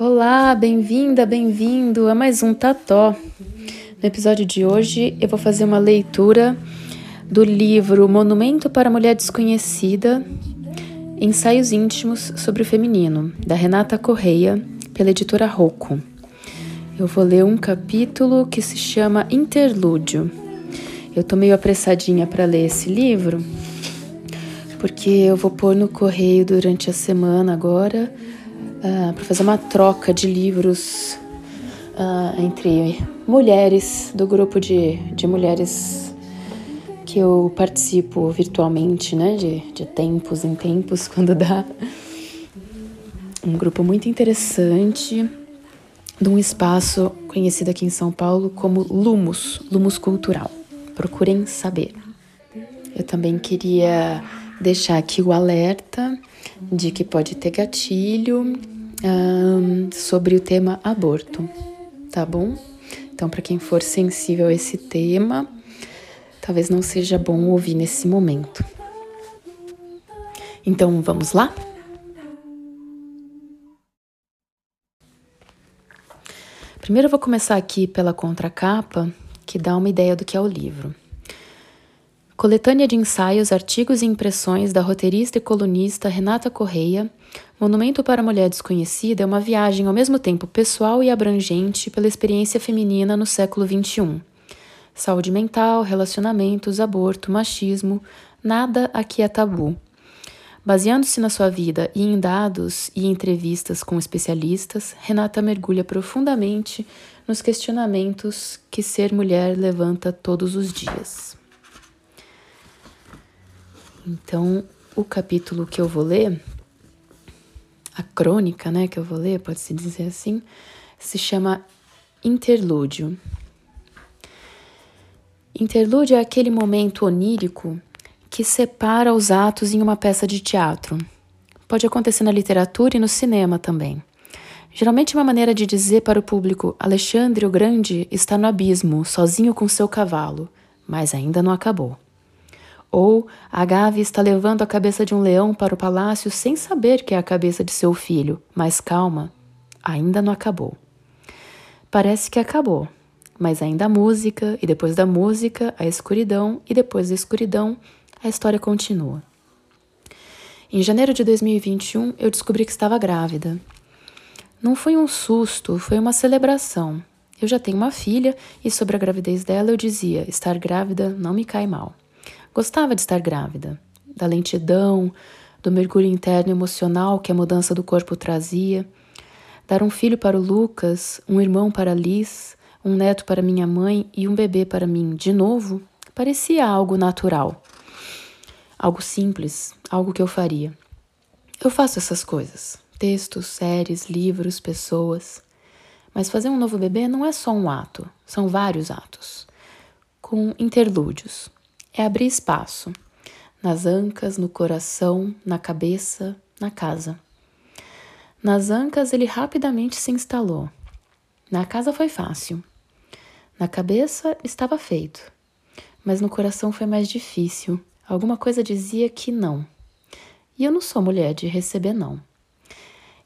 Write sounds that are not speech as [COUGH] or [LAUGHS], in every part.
Olá, bem-vinda, bem-vindo a mais um Tató. No episódio de hoje eu vou fazer uma leitura do livro Monumento para a Mulher Desconhecida, Ensaios Íntimos sobre o Feminino, da Renata Correia, pela editora Rocco. Eu vou ler um capítulo que se chama Interlúdio. Eu tô meio apressadinha para ler esse livro, porque eu vou pôr no correio durante a semana agora uh, para fazer uma troca de livros uh, entre mulheres do grupo de, de mulheres que eu participo virtualmente, né, de, de tempos em tempos, [LAUGHS] quando dá. Um grupo muito interessante de um espaço conhecido aqui em São Paulo como Lumos, Lumos Cultural. Procurem saber. Eu também queria deixar aqui o alerta de que pode ter gatilho um, sobre o tema aborto, tá bom? Então, para quem for sensível a esse tema, talvez não seja bom ouvir nesse momento. Então, vamos lá? Primeiro eu vou começar aqui pela contracapa, que dá uma ideia do que é o livro. Coletânea de ensaios, artigos e impressões da roteirista e colunista Renata Correia, Monumento para a Mulher Desconhecida é uma viagem ao mesmo tempo pessoal e abrangente pela experiência feminina no século XXI. Saúde mental, relacionamentos, aborto, machismo, nada aqui é tabu. Baseando-se na sua vida e em dados e entrevistas com especialistas, Renata mergulha profundamente nos questionamentos que ser mulher levanta todos os dias. Então, o capítulo que eu vou ler, a crônica, né, que eu vou ler, pode-se dizer assim, se chama Interlúdio. Interlúdio é aquele momento onírico que separa os atos em uma peça de teatro. Pode acontecer na literatura e no cinema também. Geralmente, uma maneira de dizer para o público: Alexandre o Grande está no abismo, sozinho com seu cavalo, mas ainda não acabou. Ou Agave está levando a cabeça de um leão para o palácio sem saber que é a cabeça de seu filho, mas calma, ainda não acabou. Parece que acabou, mas ainda a música, e depois da música, a escuridão, e depois da escuridão, a história continua. Em janeiro de 2021, eu descobri que estava grávida. Não foi um susto, foi uma celebração. Eu já tenho uma filha e sobre a gravidez dela eu dizia: estar grávida não me cai mal. Gostava de estar grávida, da lentidão, do mergulho interno emocional que a mudança do corpo trazia. Dar um filho para o Lucas, um irmão para Liz, um neto para minha mãe e um bebê para mim de novo parecia algo natural. Algo simples, algo que eu faria. Eu faço essas coisas: textos, séries, livros, pessoas. Mas fazer um novo bebê não é só um ato, são vários atos, com interlúdios. É abrir espaço nas ancas, no coração, na cabeça, na casa. Nas ancas ele rapidamente se instalou. Na casa foi fácil. Na cabeça estava feito. Mas no coração foi mais difícil. Alguma coisa dizia que não. E eu não sou mulher de receber não.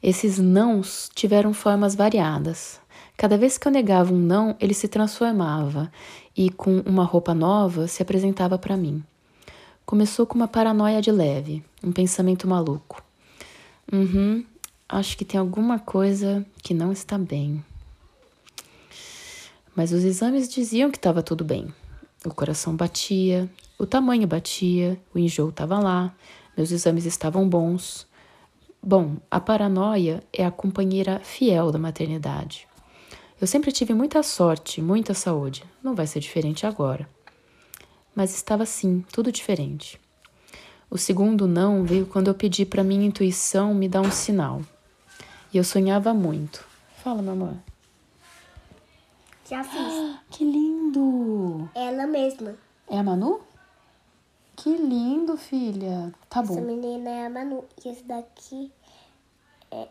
Esses nãos tiveram formas variadas. Cada vez que eu negava um não, ele se transformava e, com uma roupa nova, se apresentava para mim. Começou com uma paranoia de leve, um pensamento maluco. Uhum, acho que tem alguma coisa que não está bem. Mas os exames diziam que estava tudo bem. O coração batia, o tamanho batia, o enjoo estava lá, meus exames estavam bons. Bom, a paranoia é a companheira fiel da maternidade. Eu sempre tive muita sorte, muita saúde. Não vai ser diferente agora. Mas estava sim, tudo diferente. O segundo não veio quando eu pedi para minha intuição me dar um sinal. E eu sonhava muito. Fala, amor. Já fiz. Que lindo! Ela mesma. É a Manu? que lindo, filha. Tá Essa bom. menina é a Manu. E esse daqui é,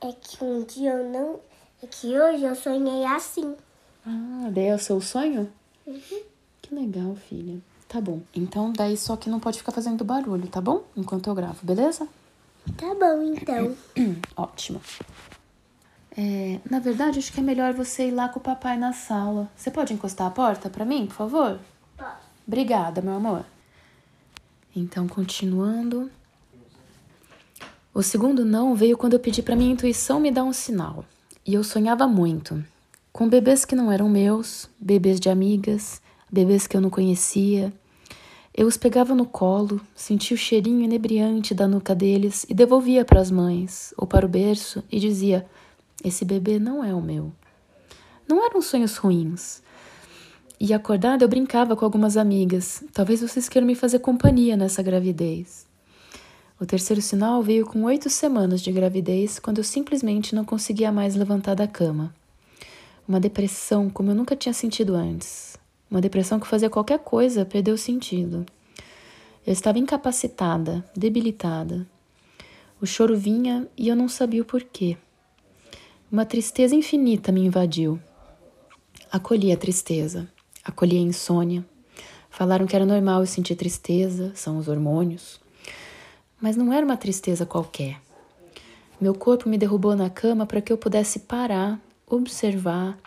é que um dia eu não. É que hoje eu sonhei assim. Ah, daí é o seu sonho? Que legal, filha. Tá bom. Então, daí só que não pode ficar fazendo barulho, tá bom? Enquanto eu gravo, beleza? Tá bom, então. [CLEARS THROAT] Ótimo. É, na verdade, acho que é melhor você ir lá com o papai na sala. Você pode encostar a porta pra mim, por favor? Posso. Obrigada, meu amor. Então, continuando. O segundo não veio quando eu pedi para minha intuição me dar um sinal. E eu sonhava muito. Com bebês que não eram meus, bebês de amigas, bebês que eu não conhecia. Eu os pegava no colo, sentia o cheirinho inebriante da nuca deles e devolvia para as mães ou para o berço e dizia: Esse bebê não é o meu. Não eram sonhos ruins. E acordada, eu brincava com algumas amigas. Talvez vocês queiram me fazer companhia nessa gravidez. O terceiro sinal veio com oito semanas de gravidez, quando eu simplesmente não conseguia mais levantar da cama. Uma depressão como eu nunca tinha sentido antes. Uma depressão que fazia qualquer coisa perder o sentido. Eu estava incapacitada, debilitada. O choro vinha e eu não sabia o porquê. Uma tristeza infinita me invadiu. Acolhi a tristeza, acolhi a insônia. Falaram que era normal eu sentir tristeza, são os hormônios. Mas não era uma tristeza qualquer. Meu corpo me derrubou na cama para que eu pudesse parar, observar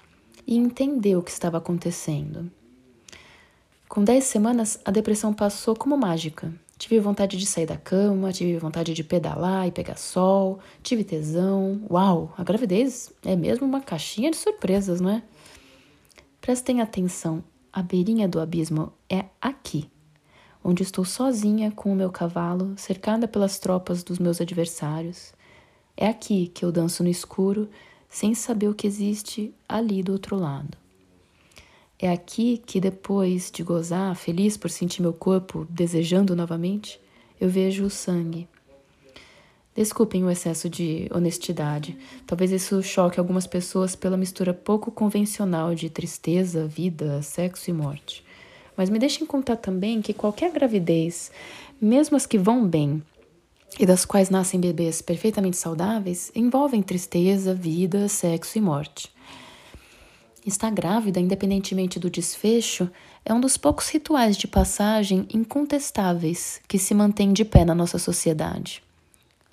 e entender o que estava acontecendo. Com dez semanas, a depressão passou como mágica. Tive vontade de sair da cama, tive vontade de pedalar e pegar sol, tive tesão. Uau, a gravidez é mesmo uma caixinha de surpresas, não é? Prestem atenção, a beirinha do abismo é aqui, onde estou sozinha com o meu cavalo, cercada pelas tropas dos meus adversários. É aqui que eu danço no escuro, sem saber o que existe ali do outro lado. É aqui que, depois de gozar, feliz por sentir meu corpo desejando novamente, eu vejo o sangue. Desculpem o excesso de honestidade. Talvez isso choque algumas pessoas pela mistura pouco convencional de tristeza, vida, sexo e morte. Mas me deixem contar também que qualquer gravidez, mesmo as que vão bem e das quais nascem bebês perfeitamente saudáveis, envolvem tristeza, vida, sexo e morte. Estar grávida, independentemente do desfecho, é um dos poucos rituais de passagem incontestáveis que se mantém de pé na nossa sociedade.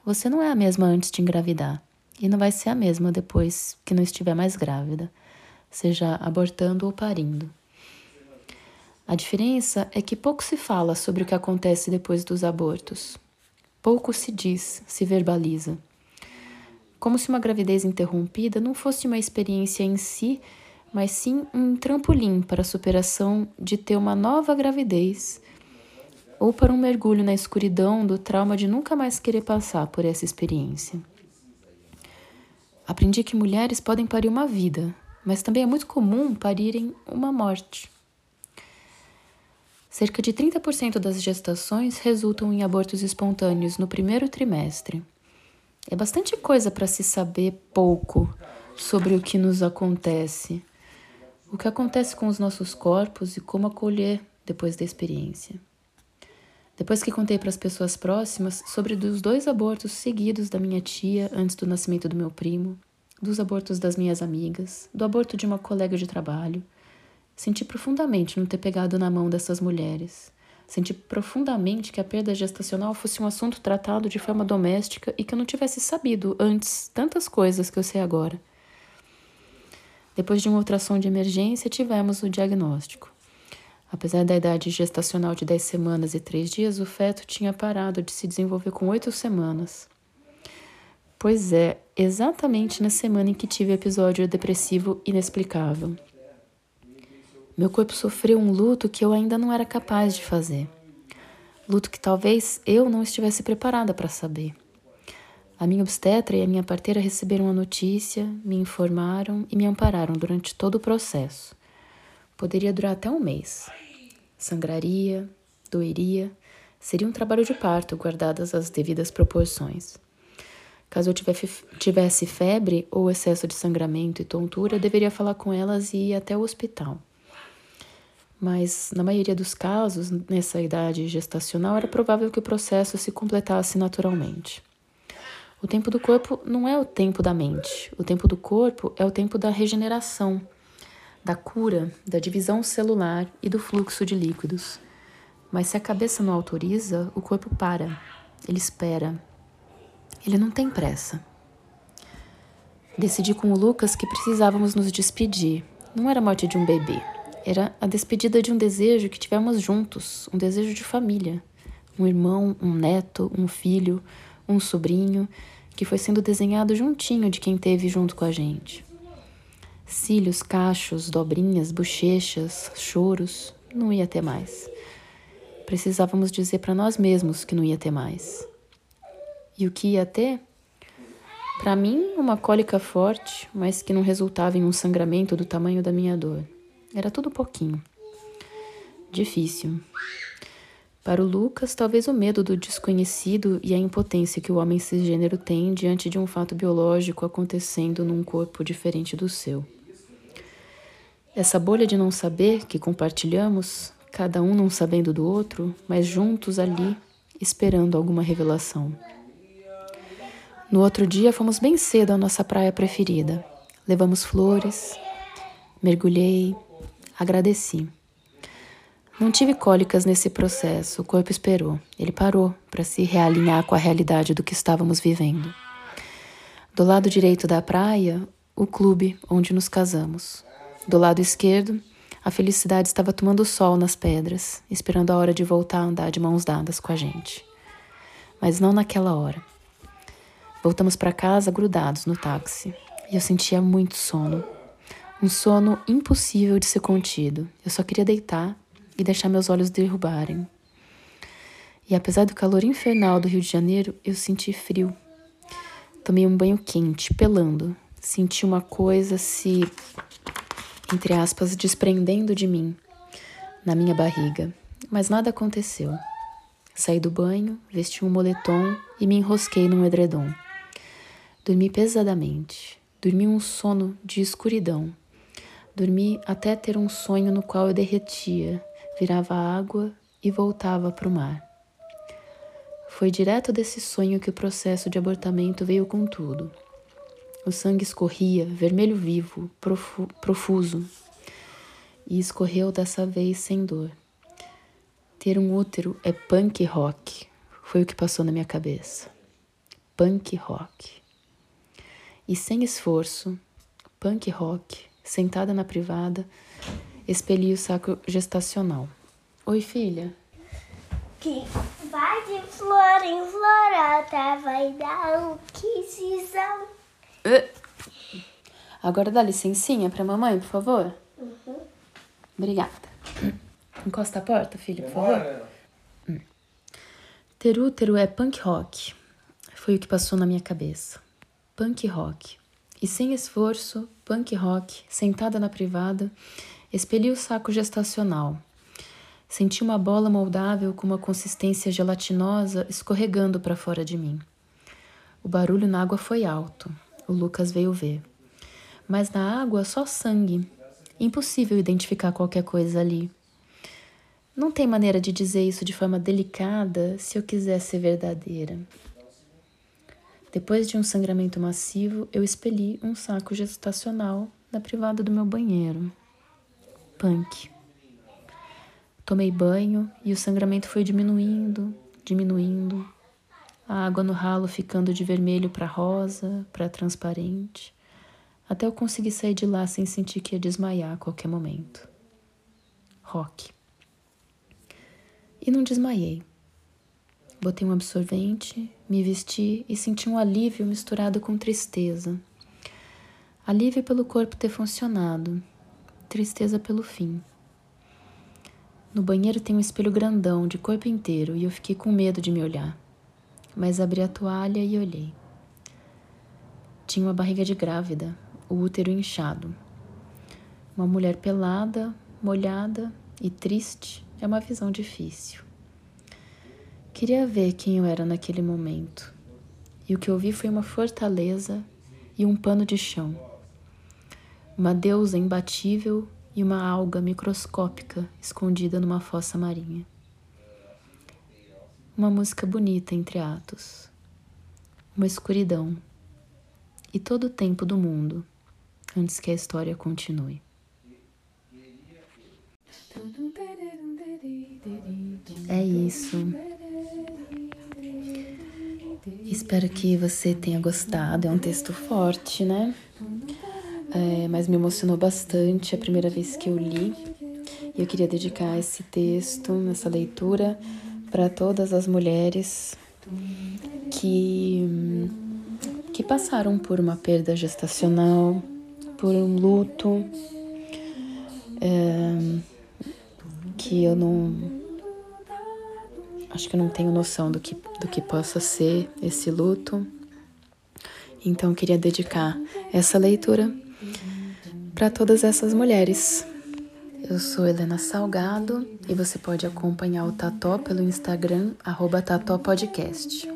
Você não é a mesma antes de engravidar e não vai ser a mesma depois que não estiver mais grávida, seja abortando ou parindo. A diferença é que pouco se fala sobre o que acontece depois dos abortos. Pouco se diz, se verbaliza. Como se uma gravidez interrompida não fosse uma experiência em si, mas sim um trampolim para a superação de ter uma nova gravidez ou para um mergulho na escuridão do trauma de nunca mais querer passar por essa experiência. Aprendi que mulheres podem parir uma vida, mas também é muito comum parirem uma morte. Cerca de 30% das gestações resultam em abortos espontâneos no primeiro trimestre. É bastante coisa para se saber pouco sobre o que nos acontece, o que acontece com os nossos corpos e como acolher depois da experiência. Depois que contei para as pessoas próximas sobre os dois abortos seguidos da minha tia antes do nascimento do meu primo, dos abortos das minhas amigas, do aborto de uma colega de trabalho, senti profundamente não ter pegado na mão dessas mulheres. Senti profundamente que a perda gestacional fosse um assunto tratado de forma doméstica e que eu não tivesse sabido antes tantas coisas que eu sei agora. Depois de uma ultrassom de emergência, tivemos o diagnóstico. Apesar da idade gestacional de 10 semanas e 3 dias, o feto tinha parado de se desenvolver com 8 semanas. Pois é, exatamente na semana em que tive o episódio depressivo inexplicável. Meu corpo sofreu um luto que eu ainda não era capaz de fazer. Luto que talvez eu não estivesse preparada para saber. A minha obstetra e a minha parteira receberam a notícia, me informaram e me ampararam durante todo o processo. Poderia durar até um mês. Sangraria, doeria, seria um trabalho de parto, guardadas as devidas proporções. Caso eu tivesse febre ou excesso de sangramento e tontura, deveria falar com elas e ir até o hospital. mas na maioria dos casos, nessa idade gestacional, era provável que o processo se completasse naturalmente. O tempo do corpo não é o tempo da mente. O tempo do corpo é o tempo da regeneração, da cura, da divisão celular e do fluxo de líquidos. Mas se a cabeça não autoriza, o corpo para, ele espera. Ele não tem pressa. Decidi com o Lucas que precisávamos nos despedir. Não era a morte de um bebê, era a despedida de um desejo que tivemos juntos, um desejo de família. Um irmão, um neto, um filho, um sobrinho, que foi sendo desenhado juntinho de quem teve junto com a gente. Cílios, cachos, dobrinhas, bochechas, choros, não ia ter mais. Precisávamos dizer para nós mesmos que não ia ter mais. E o que ia ter? Para mim, uma cólica forte, mas que não resultava em um sangramento do tamanho da minha dor. Era tudo pouquinho. Difícil. Para o Lucas, talvez o medo do desconhecido e a impotência que o homem cisgênero tem diante de um fato biológico acontecendo num corpo diferente do seu. Essa bolha de não saber que compartilhamos, cada um não sabendo do outro, mas juntos ali, esperando alguma revelação. No outro dia, fomos bem cedo à nossa praia preferida. Levamos flores, mergulhei, agradeci. Não tive cólicas nesse processo, o corpo esperou. Ele parou para se realinhar com a realidade do que estávamos vivendo. Do lado direito da praia, o clube onde nos casamos. Do lado esquerdo, a felicidade estava tomando sol nas pedras, esperando a hora de voltar a andar de mãos dadas com a gente. Mas não naquela hora. Voltamos para casa grudados no táxi e eu sentia muito sono. Um sono impossível de ser contido. Eu só queria deitar e deixar meus olhos derrubarem. E apesar do calor infernal do Rio de Janeiro, eu senti frio. Tomei um banho quente, pelando. Senti uma coisa se, entre aspas, desprendendo de mim, na minha barriga. Mas nada aconteceu. Saí do banho, vesti um moletom e me enrosquei num edredom. Dormi pesadamente. Dormi um sono de escuridão. Dormi até ter um sonho no qual eu derretia, virava água e voltava para o mar. Foi direto desse sonho que o processo de abortamento veio com tudo. O sangue escorria, vermelho vivo, profu profuso, e escorreu dessa vez sem dor. Ter um útero é punk rock, foi o que passou na minha cabeça. Punk rock. E sem esforço, punk rock, sentada na privada, expeli o saco gestacional. Oi, filha. Que vai de flor em florata, vai dar o que cisão. Uh. Agora dá licencinha pra mamãe, por favor. Uhum. Obrigada. Encosta a porta, filha, por favor. Hum. Ter útero é punk rock. Foi o que passou na minha cabeça. Punk rock. E sem esforço, punk rock, sentada na privada, Expeli o saco gestacional. Senti uma bola moldável com uma consistência gelatinosa escorregando para fora de mim. O barulho na água foi alto. O Lucas veio ver. Mas na água só sangue. Impossível identificar qualquer coisa ali. Não tem maneira de dizer isso de forma delicada se eu quiser ser verdadeira. Depois de um sangramento massivo, eu expeli um saco gestacional na privada do meu banheiro punk. Tomei banho e o sangramento foi diminuindo, diminuindo. A água no ralo ficando de vermelho para rosa, para transparente, até eu conseguir sair de lá sem sentir que ia desmaiar a qualquer momento. Rock. E não desmaiei. Botei um absorvente, me vesti e senti um alívio misturado com tristeza. Alívio pelo corpo ter funcionado, tristeza pelo fim. No banheiro tem um espelho grandão, de corpo inteiro, e eu fiquei com medo de me olhar. Mas abri a toalha e olhei. Tinha uma barriga de grávida, o útero inchado. Uma mulher pelada, molhada e triste é uma visão difícil. Queria ver quem eu era naquele momento. E o que eu vi foi uma fortaleza e um pano de chão uma deusa imbatível e uma alga microscópica escondida numa fossa marinha. Uma música bonita entre atos, uma escuridão e todo o tempo do mundo antes que a história continue. É isso. Espero que você tenha gostado. É um texto forte, né? É, mas me emocionou bastante a primeira vez que eu li. E eu queria dedicar esse texto, essa leitura, para todas as mulheres que, que passaram por uma perda gestacional, por um luto. É, que eu não. Acho que eu não tenho noção do que, do que possa ser esse luto. Então, eu queria dedicar essa leitura para todas essas mulheres. Eu sou Helena Salgado e você pode acompanhar o Tató pelo Instagram, arroba Podcast.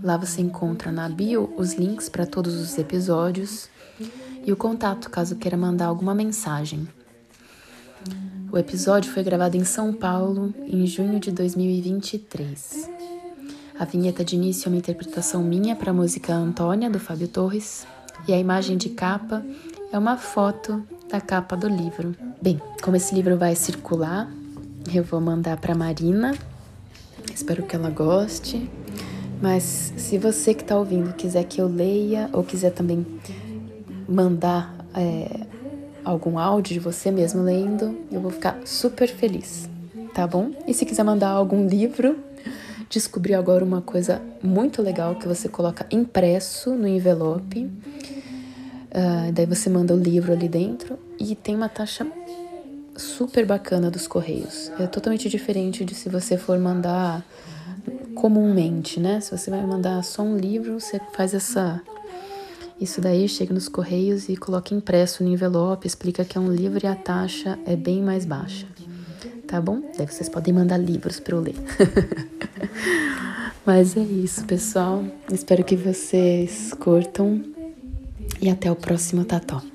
Lá você encontra na bio os links para todos os episódios e o contato caso queira mandar alguma mensagem. O episódio foi gravado em São Paulo em junho de 2023. A vinheta de início é uma interpretação minha para a música Antônia, do Fábio Torres, e a imagem de capa é uma foto da capa do livro. Bem, como esse livro vai circular, eu vou mandar para Marina. Espero que ela goste. Mas se você que está ouvindo quiser que eu leia ou quiser também mandar é, algum áudio de você mesmo lendo, eu vou ficar super feliz, tá bom? E se quiser mandar algum livro, descobri agora uma coisa muito legal que você coloca impresso no envelope. Uh, daí você manda o livro ali dentro e tem uma taxa super bacana dos correios. É totalmente diferente de se você for mandar comumente, né? Se você vai mandar só um livro, você faz essa isso daí chega nos correios e coloca impresso no envelope, explica que é um livro e a taxa é bem mais baixa. Tá bom? Daí vocês podem mandar livros para eu ler. [LAUGHS] Mas é isso, pessoal. Espero que vocês curtam e até o próximo Tató.